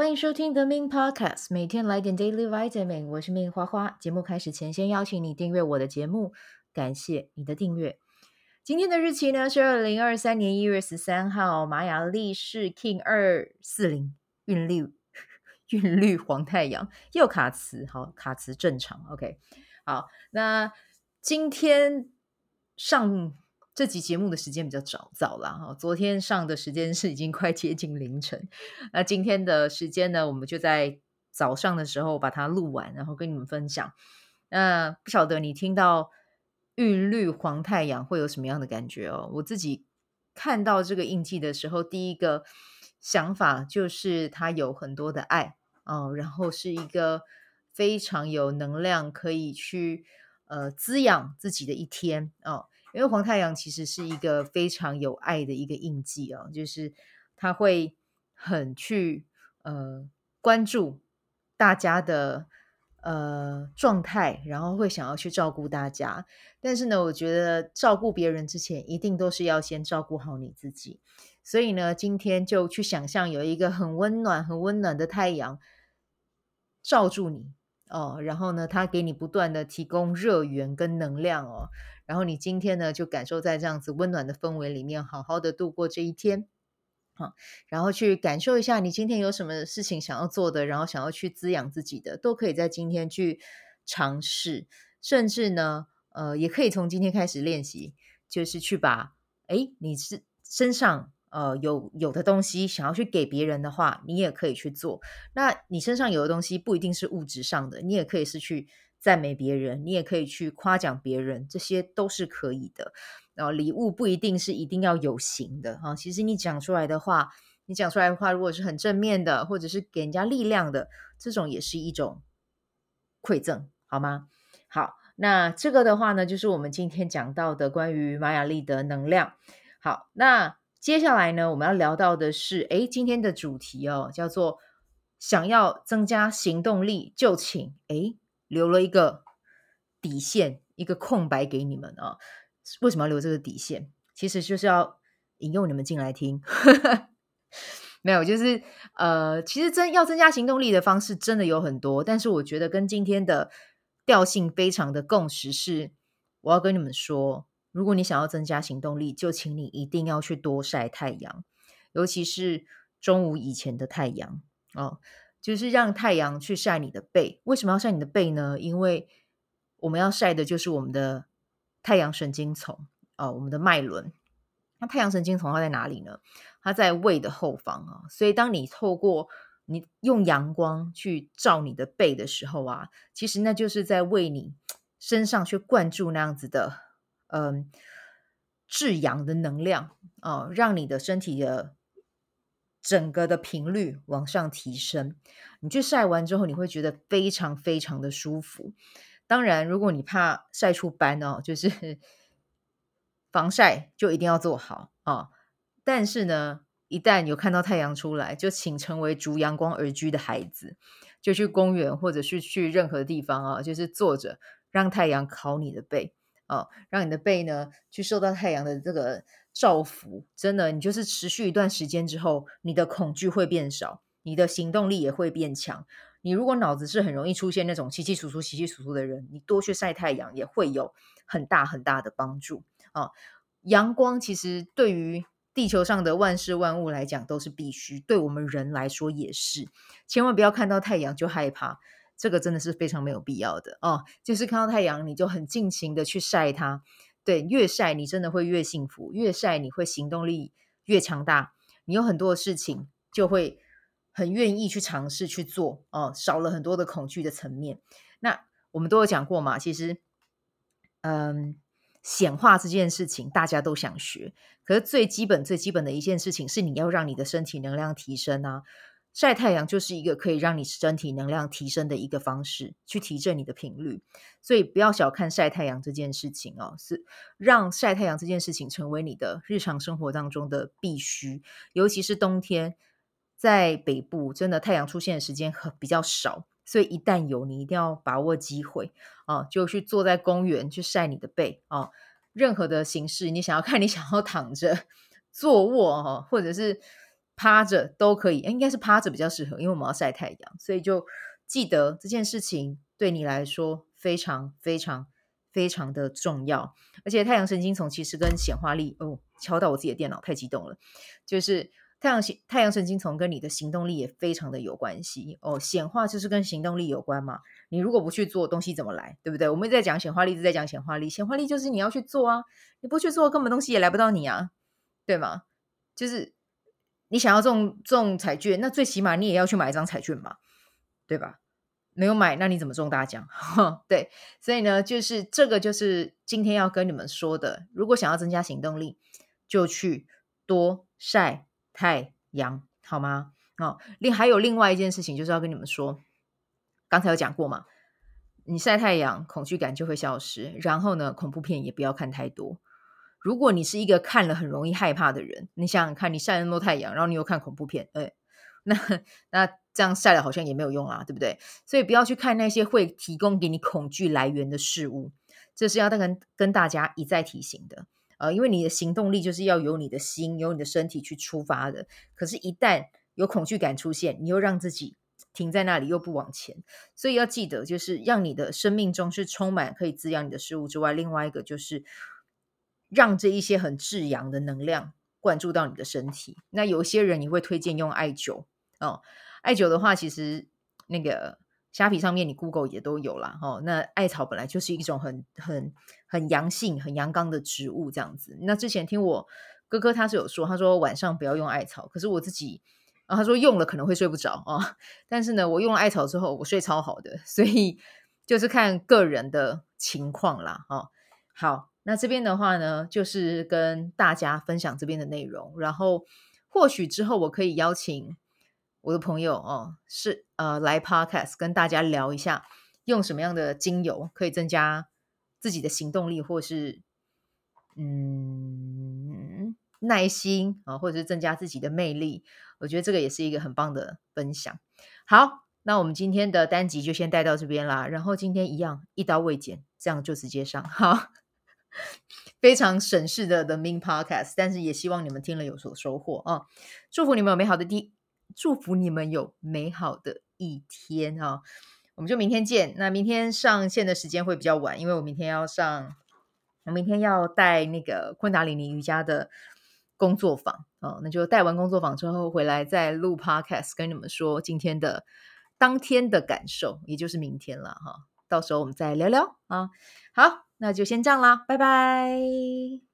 欢迎收听 The Min Podcast，每天来点 Daily Vitamin。我是 Min 花花。节目开始前，先邀请你订阅我的节目，感谢你的订阅。今天的日期呢是二零二三年一月十三号，玛雅历是 King 二四零韵律韵律黄太阳又卡词，好卡词正常，OK。好，那今天上。这集节目的时间比较早早了哈，昨天上的时间是已经快接近凌晨，那今天的时间呢，我们就在早上的时候把它录完，然后跟你们分享。那不晓得你听到韵律黄太阳会有什么样的感觉哦？我自己看到这个印记的时候，第一个想法就是它有很多的爱哦，然后是一个非常有能量可以去呃滋养自己的一天哦。因为黄太阳其实是一个非常有爱的一个印记哦，就是他会很去呃关注大家的呃状态，然后会想要去照顾大家。但是呢，我觉得照顾别人之前，一定都是要先照顾好你自己。所以呢，今天就去想象有一个很温暖、很温暖的太阳罩住你哦，然后呢，它给你不断的提供热源跟能量哦。然后你今天呢，就感受在这样子温暖的氛围里面，好好的度过这一天，好，然后去感受一下你今天有什么事情想要做的，然后想要去滋养自己的，都可以在今天去尝试，甚至呢，呃，也可以从今天开始练习，就是去把，诶，你是身上呃有有的东西想要去给别人的话，你也可以去做。那你身上有的东西不一定是物质上的，你也可以是去。赞美别人，你也可以去夸奖别人，这些都是可以的。然后礼物不一定是一定要有形的哈，其实你讲出来的话，你讲出来的话，如果是很正面的，或者是给人家力量的，这种也是一种馈赠，好吗？好，那这个的话呢，就是我们今天讲到的关于玛雅丽的能量。好，那接下来呢，我们要聊到的是，诶，今天的主题哦，叫做想要增加行动力，就请诶。留了一个底线，一个空白给你们啊！为什么要留这个底线？其实就是要引诱你们进来听。没有，就是呃，其实增要增加行动力的方式真的有很多，但是我觉得跟今天的调性非常的共识是，我要跟你们说，如果你想要增加行动力，就请你一定要去多晒太阳，尤其是中午以前的太阳哦。就是让太阳去晒你的背，为什么要晒你的背呢？因为我们要晒的就是我们的太阳神经丛、哦，我们的脉轮。那太阳神经丛它在哪里呢？它在胃的后方啊。所以当你透过你用阳光去照你的背的时候啊，其实那就是在为你身上去灌注那样子的嗯制阳的能量啊、哦，让你的身体的。整个的频率往上提升，你去晒完之后，你会觉得非常非常的舒服。当然，如果你怕晒出斑哦，就是防晒就一定要做好啊、哦。但是呢，一旦有看到太阳出来，就请成为逐阳光而居的孩子，就去公园或者是去任何地方啊、哦，就是坐着让太阳烤你的背啊、让你的背呢去受到太阳的这个。照拂，真的，你就是持续一段时间之后，你的恐惧会变少，你的行动力也会变强。你如果脑子是很容易出现那种稀稀疏疏、稀稀疏疏的人，你多去晒太阳也会有很大很大的帮助啊。阳光其实对于地球上的万事万物来讲都是必须，对我们人来说也是。千万不要看到太阳就害怕，这个真的是非常没有必要的哦。就是看到太阳，你就很尽情的去晒它。对，越晒你真的会越幸福，越晒你会行动力越强大，你有很多的事情就会很愿意去尝试去做哦，少了很多的恐惧的层面。那我们都有讲过嘛，其实，嗯，显化这件事情大家都想学，可是最基本最基本的一件事情是你要让你的身体能量提升啊。晒太阳就是一个可以让你身体能量提升的一个方式，去提振你的频率。所以不要小看晒太阳这件事情哦，是让晒太阳这件事情成为你的日常生活当中的必须。尤其是冬天，在北部真的太阳出现的时间比较少，所以一旦有，你一定要把握机会啊，就去坐在公园去晒你的背啊。任何的形式，你想要看，你想要躺着、坐卧或者是。趴着都可以，应该是趴着比较适合，因为我们要晒太阳，所以就记得这件事情对你来说非常非常非常的重要。而且太阳神经丛其实跟显化力哦，敲到我自己的电脑，太激动了，就是。太阳太阳神经丛跟你的行动力也非常的有关系哦。显化就是跟行动力有关嘛。你如果不去做，东西怎么来？对不对？我们在讲显化力，一直在讲显化力。显化力就是你要去做啊，你不去做，根本东西也来不到你啊，对吗？就是你想要中中彩券，那最起码你也要去买一张彩券嘛，对吧？没有买，那你怎么中大奖？对，所以呢，就是这个就是今天要跟你们说的。如果想要增加行动力，就去多晒。太阳好吗？哦，另还有另外一件事情，就是要跟你们说，刚才有讲过嘛，你晒太阳，恐惧感就会消失。然后呢，恐怖片也不要看太多。如果你是一个看了很容易害怕的人，你想想看，你晒那么多太阳，然后你又看恐怖片，哎，那那这样晒了好像也没有用啊，对不对？所以不要去看那些会提供给你恐惧来源的事物，这是要跟跟大家一再提醒的。呃，因为你的行动力就是要由你的心、由你的身体去出发的。可是，一旦有恐惧感出现，你又让自己停在那里，又不往前。所以要记得，就是让你的生命中是充满可以滋养你的事物之外，另外一个就是让这一些很至阳的能量灌注到你的身体。那有些人你会推荐用艾灸哦，艾灸的话，其实那个。虾皮上面你 Google 也都有啦。哦，那艾草本来就是一种很很很阳性、很阳刚的植物，这样子。那之前听我哥哥他是有说，他说晚上不要用艾草，可是我自己，啊，他说用了可能会睡不着啊。但是呢，我用了艾草之后，我睡超好的，所以就是看个人的情况啦。哦，好，那这边的话呢，就是跟大家分享这边的内容，然后或许之后我可以邀请。我的朋友哦，是呃来 Podcast 跟大家聊一下，用什么样的精油可以增加自己的行动力，或是嗯耐心啊，或者是增加自己的魅力。我觉得这个也是一个很棒的分享。好，那我们今天的单集就先带到这边啦。然后今天一样一刀未剪，这样就直接上。好，非常省事的 The Min Podcast，但是也希望你们听了有所收获啊！祝福你们有美好的第。祝福你们有美好的一天啊！我们就明天见。那明天上线的时间会比较晚，因为我明天要上，我明天要带那个昆达里尼瑜伽的工作坊啊。那就带完工作坊之后回来再录 Podcast，跟你们说今天的当天的感受，也就是明天了哈。到时候我们再聊聊啊。好，那就先这样啦，拜拜。